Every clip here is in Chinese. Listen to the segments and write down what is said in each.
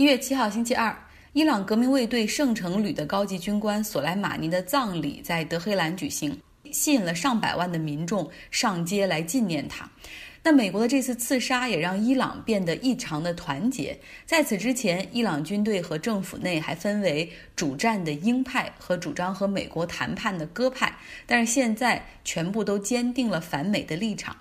一月七号，星期二，伊朗革命卫队圣城旅的高级军官索莱马尼的葬礼在德黑兰举行，吸引了上百万的民众上街来纪念他。那美国的这次刺杀也让伊朗变得异常的团结。在此之前，伊朗军队和政府内还分为主战的鹰派和主张和美国谈判的鸽派，但是现在全部都坚定了反美的立场。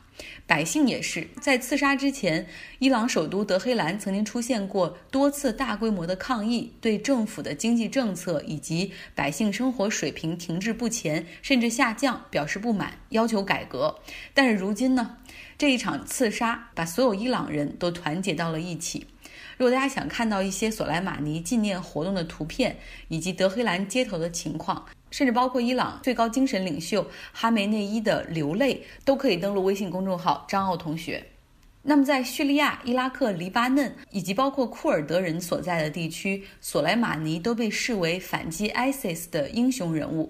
百姓也是在刺杀之前，伊朗首都德黑兰曾经出现过多次大规模的抗议，对政府的经济政策以及百姓生活水平停滞不前，甚至下降表示不满，要求改革。但是如今呢，这一场刺杀把所有伊朗人都团结到了一起。如果大家想看到一些索莱马尼纪念活动的图片，以及德黑兰街头的情况，甚至包括伊朗最高精神领袖哈梅内伊的流泪，都可以登录微信公众号张奥同学。那么，在叙利亚、伊拉克、黎巴嫩以及包括库尔德人所在的地区，索莱马尼都被视为反击 ISIS 的英雄人物。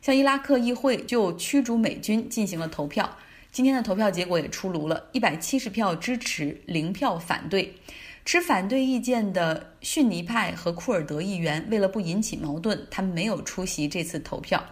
像伊拉克议会就驱逐美军进行了投票，今天的投票结果也出炉了，一百七十票支持，零票反对。持反对意见的逊尼派和库尔德议员为了不引起矛盾，他们没有出席这次投票。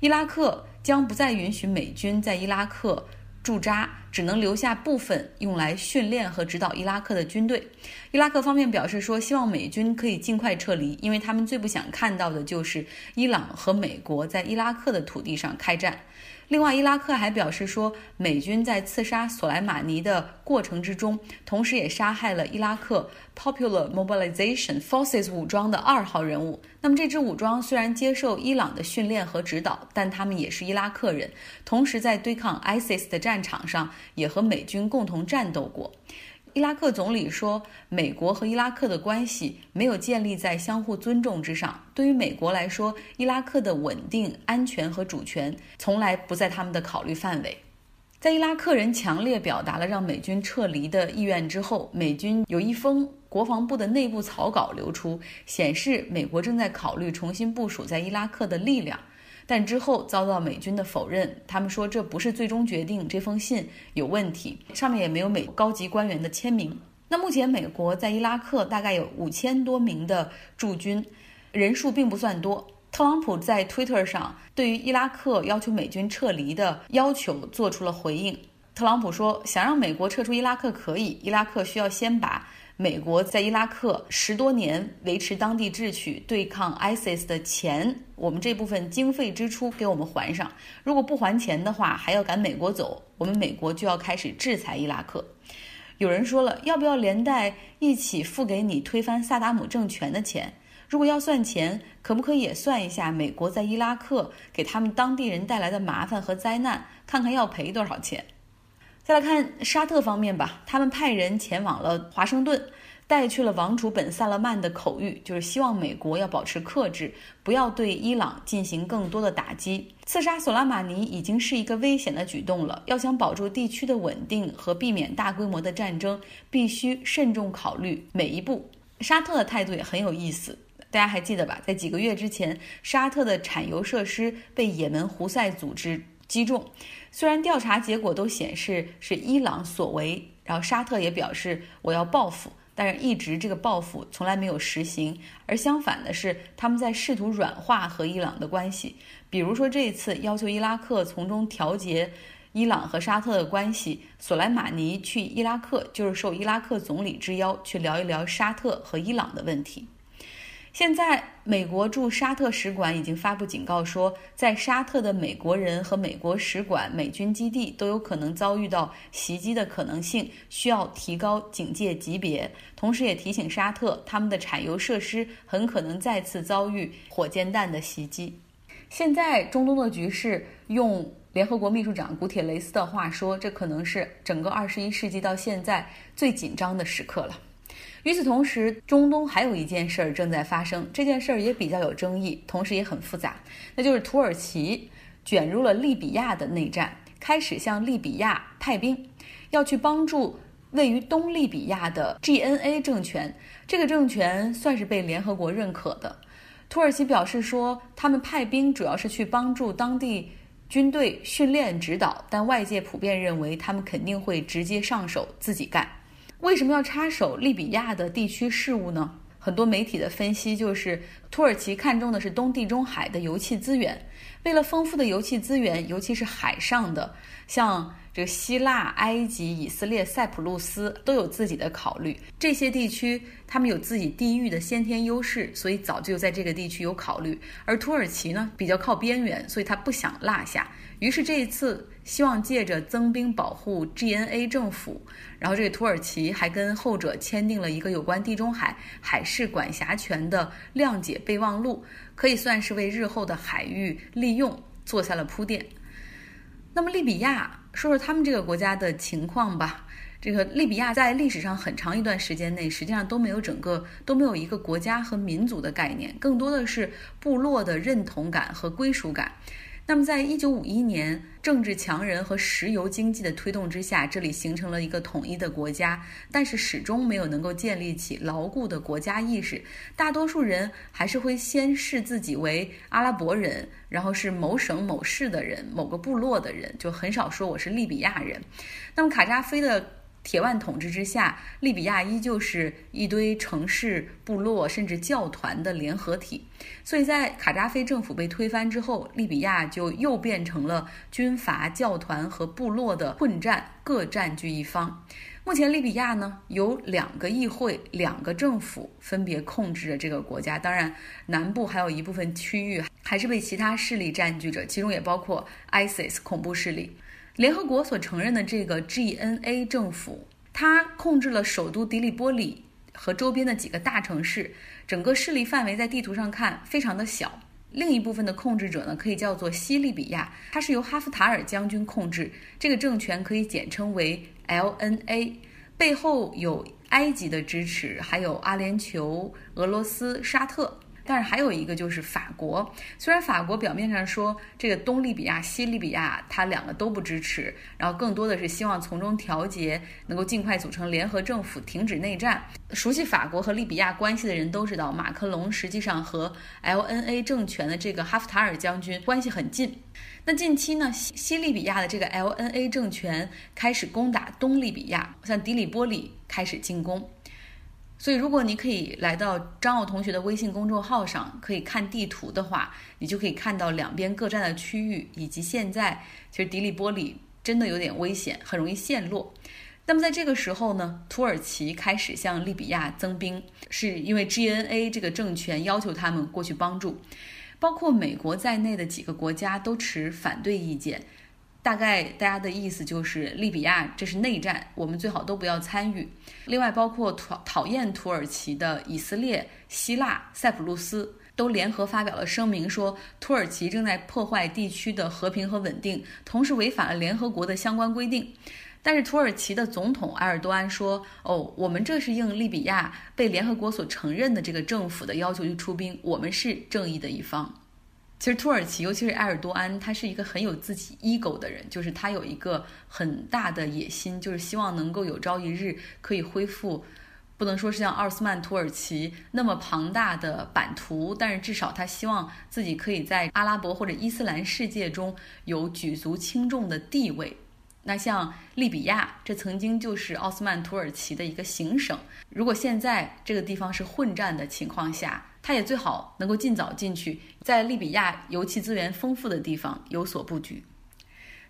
伊拉克将不再允许美军在伊拉克驻扎，只能留下部分用来训练和指导伊拉克的军队。伊拉克方面表示说，希望美军可以尽快撤离，因为他们最不想看到的就是伊朗和美国在伊拉克的土地上开战。另外，伊拉克还表示说，美军在刺杀索莱马尼的过程之中，同时也杀害了伊拉克 Popular Mobilization Forces 武装的二号人物。那么，这支武装虽然接受伊朗的训练和指导，但他们也是伊拉克人，同时在对抗 ISIS 的战场上也和美军共同战斗过。伊拉克总理说，美国和伊拉克的关系没有建立在相互尊重之上。对于美国来说，伊拉克的稳定、安全和主权从来不在他们的考虑范围。在伊拉克人强烈表达了让美军撤离的意愿之后，美军有一封国防部的内部草稿流出，显示美国正在考虑重新部署在伊拉克的力量。但之后遭到美军的否认，他们说这不是最终决定，这封信有问题，上面也没有美高级官员的签名。那目前美国在伊拉克大概有五千多名的驻军，人数并不算多。特朗普在 Twitter 上对于伊拉克要求美军撤离的要求做出了回应。特朗普说，想让美国撤出伊拉克可以，伊拉克需要先把。美国在伊拉克十多年维持当地秩序、对抗 ISIS 的钱，我们这部分经费支出给我们还上。如果不还钱的话，还要赶美国走，我们美国就要开始制裁伊拉克。有人说了，要不要连带一起付给你推翻萨达姆政权的钱？如果要算钱，可不可以也算一下美国在伊拉克给他们当地人带来的麻烦和灾难，看看要赔多少钱？再来看沙特方面吧，他们派人前往了华盛顿，带去了王储本·萨勒曼的口谕，就是希望美国要保持克制，不要对伊朗进行更多的打击。刺杀索拉马尼已经是一个危险的举动了，要想保住地区的稳定和避免大规模的战争，必须慎重考虑每一步。沙特的态度也很有意思，大家还记得吧？在几个月之前，沙特的产油设施被也门胡塞组织。击中，虽然调查结果都显示是伊朗所为，然后沙特也表示我要报复，但是一直这个报复从来没有实行，而相反的是他们在试图软化和伊朗的关系，比如说这一次要求伊拉克从中调节伊朗和沙特的关系，索莱马尼去伊拉克就是受伊拉克总理之邀去聊一聊沙特和伊朗的问题。现在，美国驻沙特使馆已经发布警告说，在沙特的美国人和美国使馆、美军基地都有可能遭遇到袭击的可能性，需要提高警戒级别。同时，也提醒沙特，他们的产油设施很可能再次遭遇火箭弹的袭击。现在，中东的局势，用联合国秘书长古铁雷斯的话说，这可能是整个二十一世纪到现在最紧张的时刻了。与此同时，中东还有一件事儿正在发生，这件事儿也比较有争议，同时也很复杂，那就是土耳其卷入了利比亚的内战，开始向利比亚派兵，要去帮助位于东利比亚的 GNA 政权。这个政权算是被联合国认可的。土耳其表示说，他们派兵主要是去帮助当地军队训练指导，但外界普遍认为他们肯定会直接上手自己干。为什么要插手利比亚的地区事务呢？很多媒体的分析就是，土耳其看中的是东地中海的油气资源。为了丰富的油气资源，尤其是海上的，像这个希腊、埃及、以色列、塞浦路斯都有自己的考虑。这些地区他们有自己地域的先天优势，所以早就在这个地区有考虑。而土耳其呢，比较靠边缘，所以他不想落下。于是这一次，希望借着增兵保护 GNA 政府。然后，这个土耳其还跟后者签订了一个有关地中海海事管辖权的谅解备忘录，可以算是为日后的海域利用做下了铺垫。那么，利比亚，说说他们这个国家的情况吧。这个利比亚在历史上很长一段时间内，实际上都没有整个都没有一个国家和民族的概念，更多的是部落的认同感和归属感。那么，在一九五一年，政治强人和石油经济的推动之下，这里形成了一个统一的国家，但是始终没有能够建立起牢固的国家意识。大多数人还是会先视自己为阿拉伯人，然后是某省某市的人、某个部落的人，就很少说我是利比亚人。那么，卡扎菲的。铁腕统治之下，利比亚依旧是一堆城市、部落甚至教团的联合体。所以在卡扎菲政府被推翻之后，利比亚就又变成了军阀、教团和部落的混战，各占据一方。目前，利比亚呢有两个议会、两个政府分别控制着这个国家。当然，南部还有一部分区域还是被其他势力占据着，其中也包括 ISIS 恐怖势力。联合国所承认的这个 GNA 政府，它控制了首都迪利波里和周边的几个大城市，整个势力范围在地图上看非常的小。另一部分的控制者呢，可以叫做西利比亚，它是由哈夫塔尔将军控制，这个政权可以简称为 LNA，背后有埃及的支持，还有阿联酋、俄罗斯、沙特。但是还有一个就是法国，虽然法国表面上说这个东利比亚、西利比亚，它两个都不支持，然后更多的是希望从中调节，能够尽快组成联合政府，停止内战。熟悉法国和利比亚关系的人都知道，马克龙实际上和 LNA 政权的这个哈夫塔尔将军关系很近。那近期呢，西西利比亚的这个 LNA 政权开始攻打东利比亚，像迪里波里开始进攻。所以，如果你可以来到张奥同学的微信公众号上，可以看地图的话，你就可以看到两边各站的区域，以及现在其实迪利波里真的有点危险，很容易陷落。那么在这个时候呢，土耳其开始向利比亚增兵，是因为 GNA 这个政权要求他们过去帮助，包括美国在内的几个国家都持反对意见。大概大家的意思就是，利比亚这是内战，我们最好都不要参与。另外，包括讨讨厌土耳其的以色列、希腊、塞浦路斯都联合发表了声明，说土耳其正在破坏地区的和平和稳定，同时违反了联合国的相关规定。但是土耳其的总统埃尔多安说：“哦，我们这是应利比亚被联合国所承认的这个政府的要求去出兵，我们是正义的一方。”其实土耳其，尤其是埃尔多安，他是一个很有自己 ego 的人，就是他有一个很大的野心，就是希望能够有朝一日可以恢复，不能说是像奥斯曼土耳其那么庞大的版图，但是至少他希望自己可以在阿拉伯或者伊斯兰世界中有举足轻重的地位。那像利比亚，这曾经就是奥斯曼土耳其的一个行省，如果现在这个地方是混战的情况下，他也最好能够尽早进去，在利比亚油气资源丰富的地方有所布局。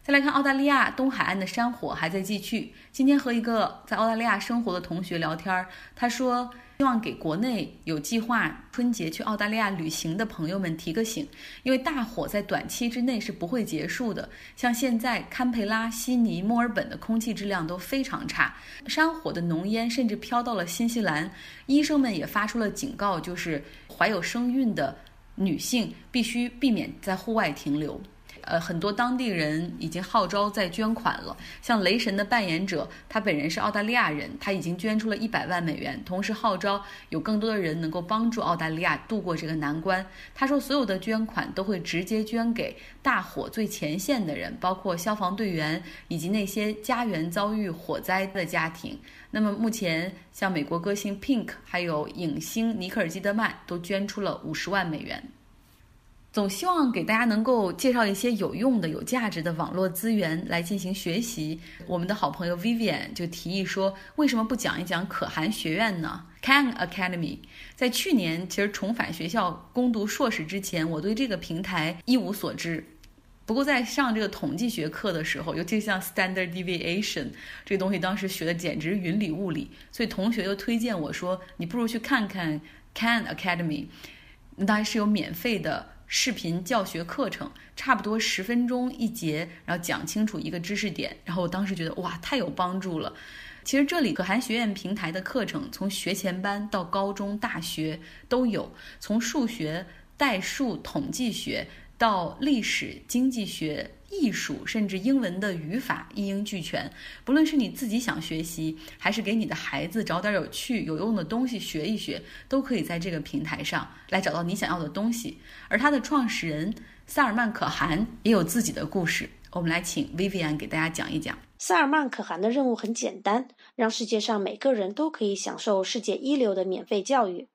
再来看澳大利亚东海岸的山火还在继续。今天和一个在澳大利亚生活的同学聊天，他说。希望给国内有计划春节去澳大利亚旅行的朋友们提个醒，因为大火在短期之内是不会结束的。像现在堪培拉、悉尼、墨尔本的空气质量都非常差，山火的浓烟甚至飘到了新西兰。医生们也发出了警告，就是怀有身孕的女性必须避免在户外停留。呃，很多当地人已经号召在捐款了。像雷神的扮演者，他本人是澳大利亚人，他已经捐出了一百万美元，同时号召有更多的人能够帮助澳大利亚度过这个难关。他说，所有的捐款都会直接捐给大火最前线的人，包括消防队员以及那些家园遭遇火灾的家庭。那么目前，像美国歌星 Pink，还有影星尼克尔基德曼都捐出了五十万美元。总希望给大家能够介绍一些有用的、有价值的网络资源来进行学习。我们的好朋友 Vivian 就提议说，为什么不讲一讲可汗学院呢？Khan Academy 在去年其实重返学校攻读硕士之前，我对这个平台一无所知。不过在上这个统计学课的时候，尤其像 Standard Deviation 这个东西，当时学的简直云里雾里，所以同学就推荐我说，你不如去看看 Khan Academy，那当然是有免费的。视频教学课程差不多十分钟一节，然后讲清楚一个知识点，然后我当时觉得哇，太有帮助了。其实这里可汗学院平台的课程，从学前班到高中、大学都有，从数学、代数、统计学到历史、经济学。艺术甚至英文的语法一应俱全，不论是你自己想学习，还是给你的孩子找点有趣有用的东西学一学，都可以在这个平台上来找到你想要的东西。而它的创始人萨尔曼可汗也有自己的故事，我们来请 Vivian 给大家讲一讲。萨尔曼可汗的任务很简单，让世界上每个人都可以享受世界一流的免费教育，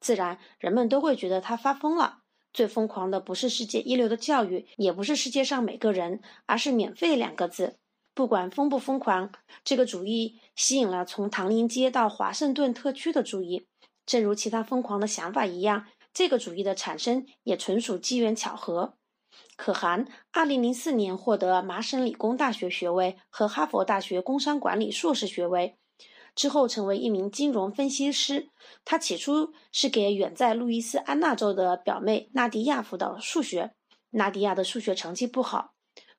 自然人们都会觉得他发疯了。最疯狂的不是世界一流的教育，也不是世界上每个人，而是“免费”两个字。不管疯不疯狂，这个主意吸引了从唐宁街到华盛顿特区的注意。正如其他疯狂的想法一样，这个主意的产生也纯属机缘巧合。可汗2004年获得麻省理工大学学位和哈佛大学工商管理硕士学位。之后成为一名金融分析师。他起初是给远在路易斯安那州的表妹纳迪亚辅导数学。纳迪亚的数学成绩不好。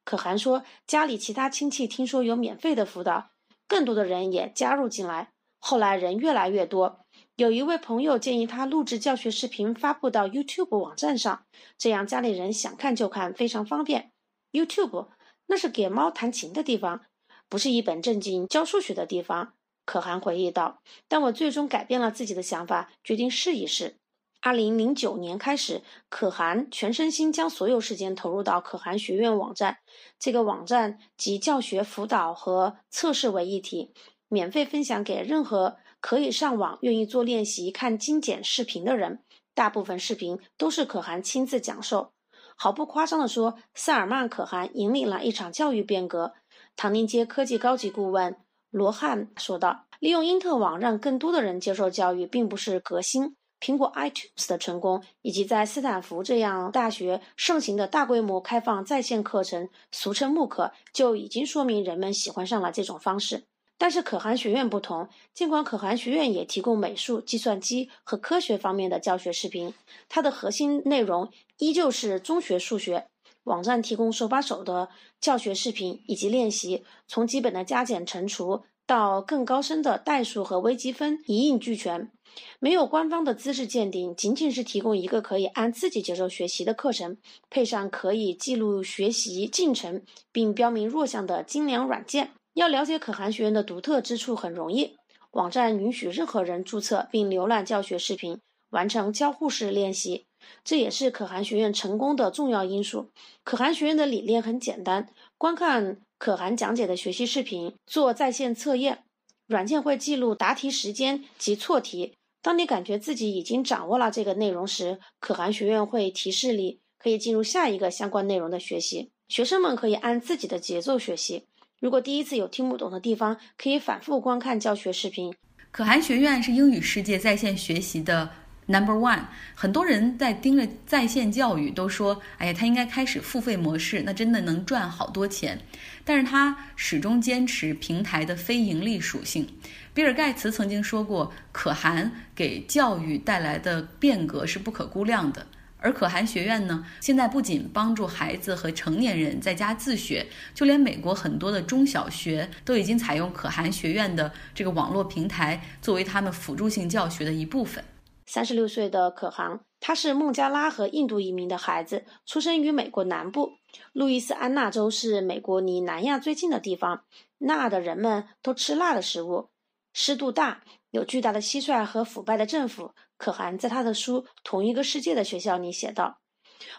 可汗说，家里其他亲戚听说有免费的辅导，更多的人也加入进来。后来人越来越多。有一位朋友建议他录制教学视频发布到 YouTube 网站上，这样家里人想看就看，非常方便。YouTube 那是给猫弹琴的地方，不是一本正经教数学的地方。可汗回忆道：“但我最终改变了自己的想法，决定试一试。二零零九年开始，可汗全身心将所有时间投入到可汗学院网站。这个网站集教学辅导和测试为一体，免费分享给任何可以上网、愿意做练习、看精简视频的人。大部分视频都是可汗亲自讲授。毫不夸张地说，萨尔曼·可汗引领了一场教育变革。唐宁街科技高级顾问。”罗汉说道：“利用因特网让更多的人接受教育，并不是革新。苹果 iTunes 的成功，以及在斯坦福这样大学盛行的大规模开放在线课程，俗称慕课，就已经说明人们喜欢上了这种方式。但是可汗学院不同，尽管可汗学院也提供美术、计算机和科学方面的教学视频，它的核心内容依旧是中学数学。网站提供手把手的教学视频以及练习，从基本的加减乘除到更高深的代数和微积分，一应俱全。没有官方的资质鉴定，仅仅是提供一个可以按自己节奏学习的课程，配上可以记录学习进程并标明弱项的精良软件。要了解可汗学院的独特之处很容易，网站允许任何人注册并浏览教学视频，完成交互式练习。这也是可汗学院成功的重要因素。可汗学院的理念很简单：观看可汗讲解的学习视频，做在线测验。软件会记录答题时间及错题。当你感觉自己已经掌握了这个内容时，可汗学院会提示你可以进入下一个相关内容的学习。学生们可以按自己的节奏学习。如果第一次有听不懂的地方，可以反复观看教学视频。可汗学院是英语世界在线学习的。Number one，很多人在盯着在线教育，都说：“哎呀，他应该开始付费模式，那真的能赚好多钱。”但是他始终坚持平台的非盈利属性。比尔·盖茨曾经说过：“可汗给教育带来的变革是不可估量的。”而可汗学院呢，现在不仅帮助孩子和成年人在家自学，就连美国很多的中小学都已经采用可汗学院的这个网络平台作为他们辅助性教学的一部分。三十六岁的可汗，他是孟加拉和印度移民的孩子，出生于美国南部。路易斯安那州是美国离南亚最近的地方，那的人们都吃辣的食物，湿度大，有巨大的蟋蟀和腐败的政府。可汗在他的书《同一个世界的学校》里写道：“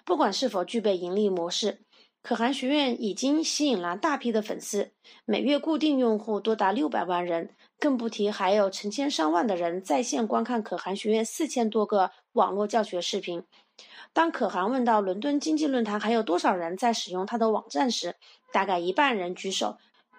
不管是否具备盈利模式，可汗学院已经吸引了大批的粉丝，每月固定用户多达六百万人。”更不提还有成千上万的人在线观看可汗学院四千多个网络教学视频。当可汗问到伦敦经济论坛还有多少人在使用他的网站时，大概一半人举手。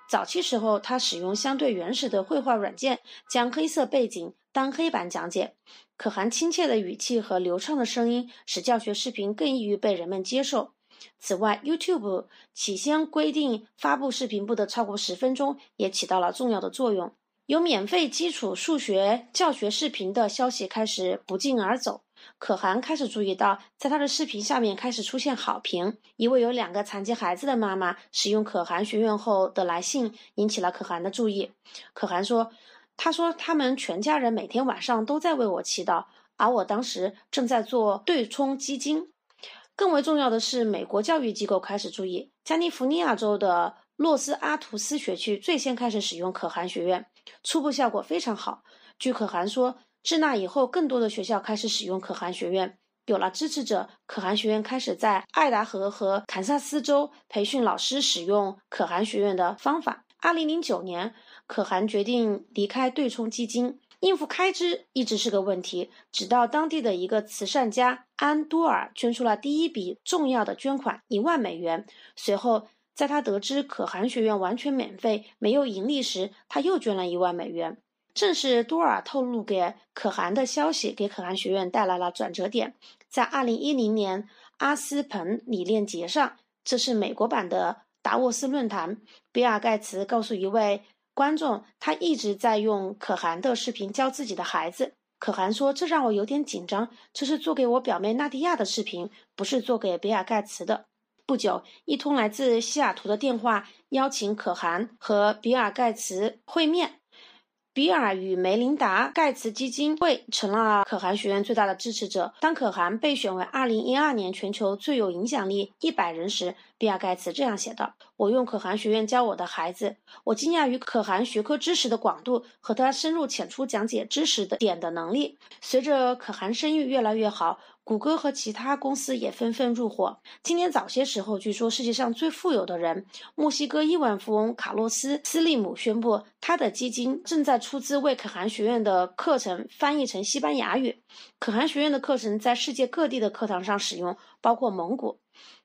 早期时候，他使用相对原始的绘画软件，将黑色背景当黑板讲解。可汗亲切的语气和流畅的声音，使教学视频更易于被人们接受。此外，YouTube 起先规定发布视频不得超过十分钟，也起到了重要的作用。有免费基础数学教学视频的消息开始不胫而走。可汗开始注意到，在他的视频下面开始出现好评。一位有两个残疾孩子的妈妈使用可汗学院后的来信引起了可汗的注意。可汗说：“他说他们全家人每天晚上都在为我祈祷，而我当时正在做对冲基金。”更为重要的是，美国教育机构开始注意，加利福尼亚州的洛斯阿图斯学区最先开始使用可汗学院，初步效果非常好。据可汗说。自那以后，更多的学校开始使用可汗学院。有了支持者，可汗学院开始在爱达荷和堪萨斯州培训老师使用可汗学院的方法。二零零九年，可汗决定离开对冲基金，应付开支一直是个问题。直到当地的一个慈善家安多尔捐出了第一笔重要的捐款一万美元。随后，在他得知可汗学院完全免费、没有盈利时，他又捐了一万美元。正是多尔透露给可汗的消息，给可汗学院带来了转折点。在二零一零年阿斯彭理念节上，这是美国版的达沃斯论坛。比尔盖茨告诉一位观众，他一直在用可汗的视频教自己的孩子。可汗说：“这让我有点紧张，这是做给我表妹娜迪亚的视频，不是做给比尔盖茨的。”不久，一通来自西雅图的电话邀请可汗和比尔盖茨会面。比尔与梅琳达·盖茨基金会成了可汗学院最大的支持者。当可汗被选为2012年全球最有影响力100人时，比尔·盖茨这样写道：“我用可汗学院教我的孩子，我惊讶于可汗学科知识的广度和他深入浅出讲解知识的点的能力。随着可汗声誉越来越好。”谷歌和其他公司也纷纷入伙。今年早些时候，据说世界上最富有的人——墨西哥亿万富翁卡洛斯·斯利姆宣布，他的基金正在出资为可汗学院的课程翻译成西班牙语。可汗学院的课程在世界各地的课堂上使用，包括蒙古。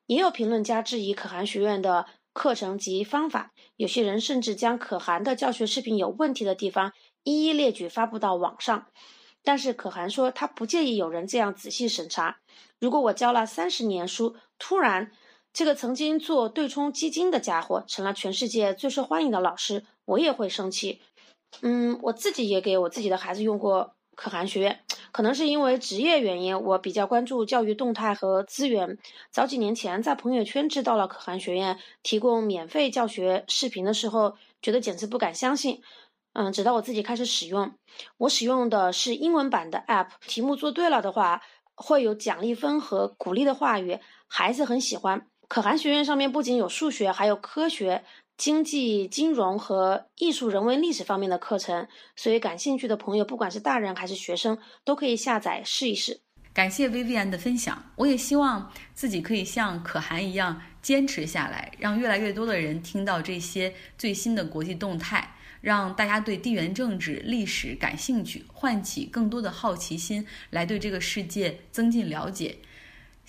也有评论家质疑可汗学院的课程及方法，有些人甚至将可汗的教学视频有问题的地方一一列举发布到网上。但是可汗说，他不介意有人这样仔细审查。如果我教了三十年书，突然这个曾经做对冲基金的家伙成了全世界最受欢迎的老师，我也会生气。嗯，我自己也给我自己的孩子用过可汗学院，可能是因为职业原因，我比较关注教育动态和资源。早几年前在朋友圈知道了可汗学院提供免费教学视频的时候，觉得简直不敢相信。嗯，直到我自己开始使用，我使用的是英文版的 App，题目做对了的话，会有奖励分和鼓励的话语，孩子很喜欢。可汗学院上面不仅有数学，还有科学、经济、金融和艺术、人文、历史方面的课程，所以感兴趣的朋友，不管是大人还是学生，都可以下载试一试。感谢 Vivian 的分享，我也希望自己可以像可汗一样坚持下来，让越来越多的人听到这些最新的国际动态。让大家对地缘政治、历史感兴趣，唤起更多的好奇心，来对这个世界增进了解。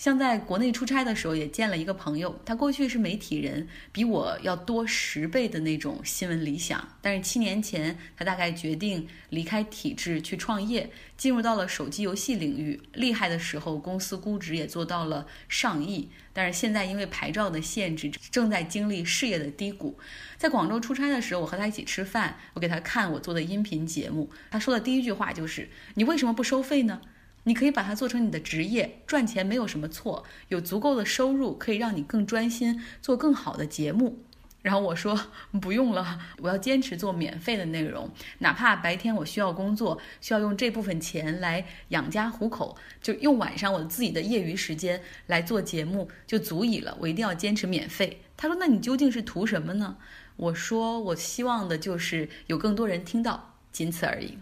像在国内出差的时候，也见了一个朋友，他过去是媒体人，比我要多十倍的那种新闻理想。但是七年前，他大概决定离开体制去创业，进入到了手机游戏领域。厉害的时候，公司估值也做到了上亿。但是现在因为牌照的限制，正在经历事业的低谷。在广州出差的时候，我和他一起吃饭，我给他看我做的音频节目，他说的第一句话就是：“你为什么不收费呢？”你可以把它做成你的职业，赚钱没有什么错，有足够的收入可以让你更专心做更好的节目。然后我说 不用了，我要坚持做免费的内容，哪怕白天我需要工作，需要用这部分钱来养家糊口，就用晚上我自己的业余时间来做节目就足以了。我一定要坚持免费。他说：“那你究竟是图什么呢？”我说：“我希望的就是有更多人听到，仅此而已。”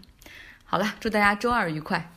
好了，祝大家周二愉快。